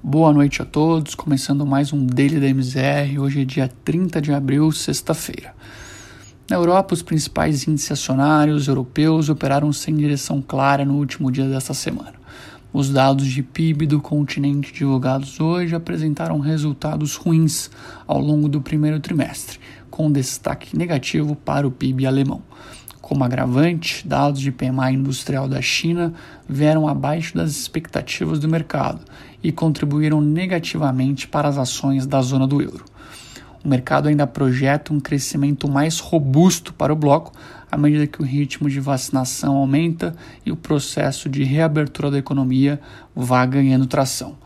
Boa noite a todos, começando mais um Daily da MZR. Hoje é dia 30 de abril, sexta-feira. Na Europa, os principais índices acionários europeus operaram sem direção clara no último dia desta semana. Os dados de PIB do continente divulgados hoje apresentaram resultados ruins ao longo do primeiro trimestre, com destaque negativo para o PIB alemão. Como agravante, dados de PMI industrial da China vieram abaixo das expectativas do mercado e contribuíram negativamente para as ações da zona do euro. O mercado ainda projeta um crescimento mais robusto para o bloco à medida que o ritmo de vacinação aumenta e o processo de reabertura da economia vá ganhando tração.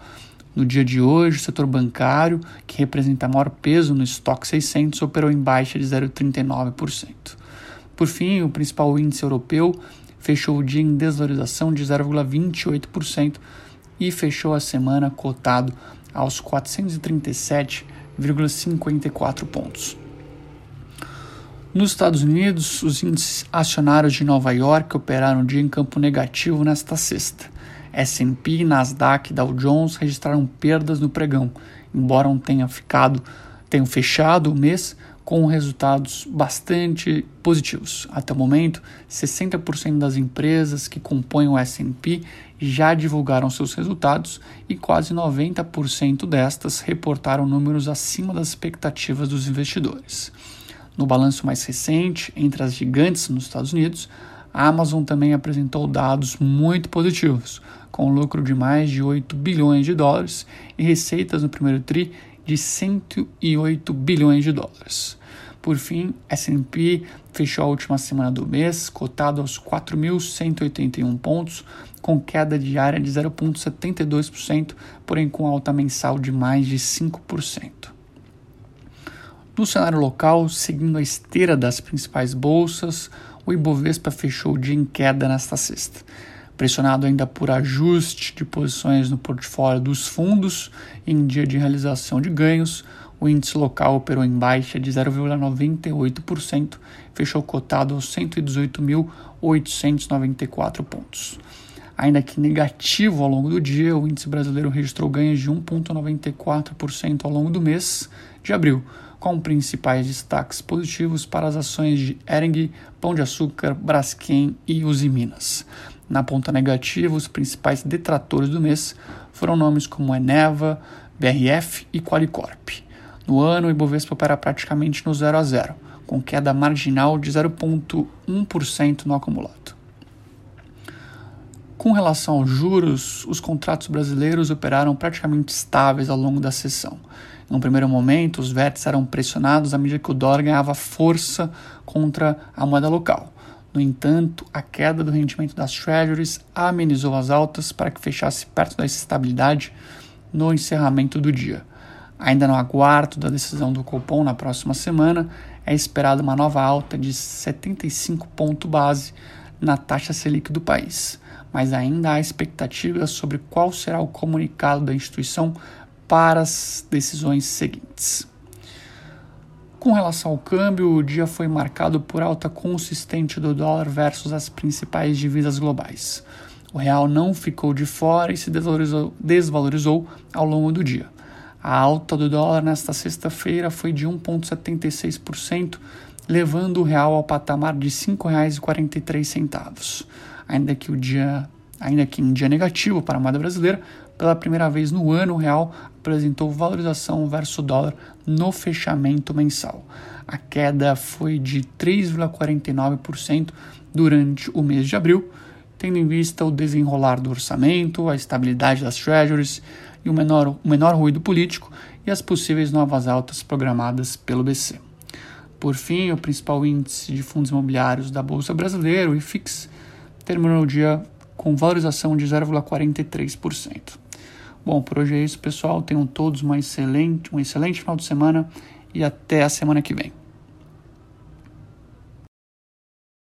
No dia de hoje, o setor bancário, que representa maior peso no estoque 600, operou em baixa de 0,39%. Por fim, o principal índice europeu fechou o dia em desvalorização de 0,28% e fechou a semana cotado aos 437,54 pontos. Nos Estados Unidos, os índices acionários de Nova York operaram o dia em campo negativo nesta sexta. S&P, Nasdaq e Dow Jones registraram perdas no pregão, embora tenha ficado, tenham fechado o mês com resultados bastante positivos. Até o momento, 60% das empresas que compõem o S&P já divulgaram seus resultados e quase 90% destas reportaram números acima das expectativas dos investidores. No balanço mais recente, entre as gigantes nos Estados Unidos, a Amazon também apresentou dados muito positivos, com lucro de mais de 8 bilhões de dólares e receitas no primeiro TRI de 108 bilhões de dólares. Por fim, S&P fechou a última semana do mês cotado aos 4.181 pontos, com queda diária de 0,72%, porém com alta mensal de mais de 5%. No cenário local, seguindo a esteira das principais bolsas, o Ibovespa fechou o dia em queda nesta sexta pressionado ainda por ajuste de posições no portfólio dos fundos em dia de realização de ganhos, o índice local operou em baixa de 0,98%, fechou cotado aos 118.894 pontos. Ainda que negativo ao longo do dia, o índice brasileiro registrou ganhos de 1,94% ao longo do mês de abril, com principais destaques positivos para as ações de Ering, Pão de Açúcar, Braskem e Uzi Minas. Na ponta negativa, os principais detratores do mês foram nomes como Eneva, BRF e Qualicorp. No ano, o Ibovespa opera praticamente no 0 a 0, com queda marginal de 0,1% no acumulado. Com relação aos juros, os contratos brasileiros operaram praticamente estáveis ao longo da sessão. Em um primeiro momento, os vértices eram pressionados à medida que o dólar ganhava força contra a moeda local. No entanto, a queda do rendimento das treasuries amenizou as altas para que fechasse perto da estabilidade no encerramento do dia. Ainda no aguardo da decisão do Copom na próxima semana, é esperada uma nova alta de 75 pontos base na taxa Selic do país, mas ainda há expectativas sobre qual será o comunicado da instituição para as decisões seguintes. Com relação ao câmbio, o dia foi marcado por alta consistente do dólar versus as principais divisas globais. O real não ficou de fora e se desvalorizou, desvalorizou ao longo do dia. A alta do dólar nesta sexta-feira foi de 1,76%, levando o real ao patamar de R$ 5,43. Ainda que o dia, ainda que em dia negativo para a moeda brasileira, pela primeira vez no ano, o real apresentou valorização versus dólar no fechamento mensal. A queda foi de 3,49% durante o mês de abril, tendo em vista o desenrolar do orçamento, a estabilidade das treasuries e o menor, o menor ruído político e as possíveis novas altas programadas pelo BC. Por fim, o principal índice de fundos imobiliários da Bolsa Brasileira, o IFIX, terminou o dia com valorização de 0,43%. Bom, por hoje é isso, pessoal. Tenham todos uma excelente, um excelente final de semana e até a semana que vem.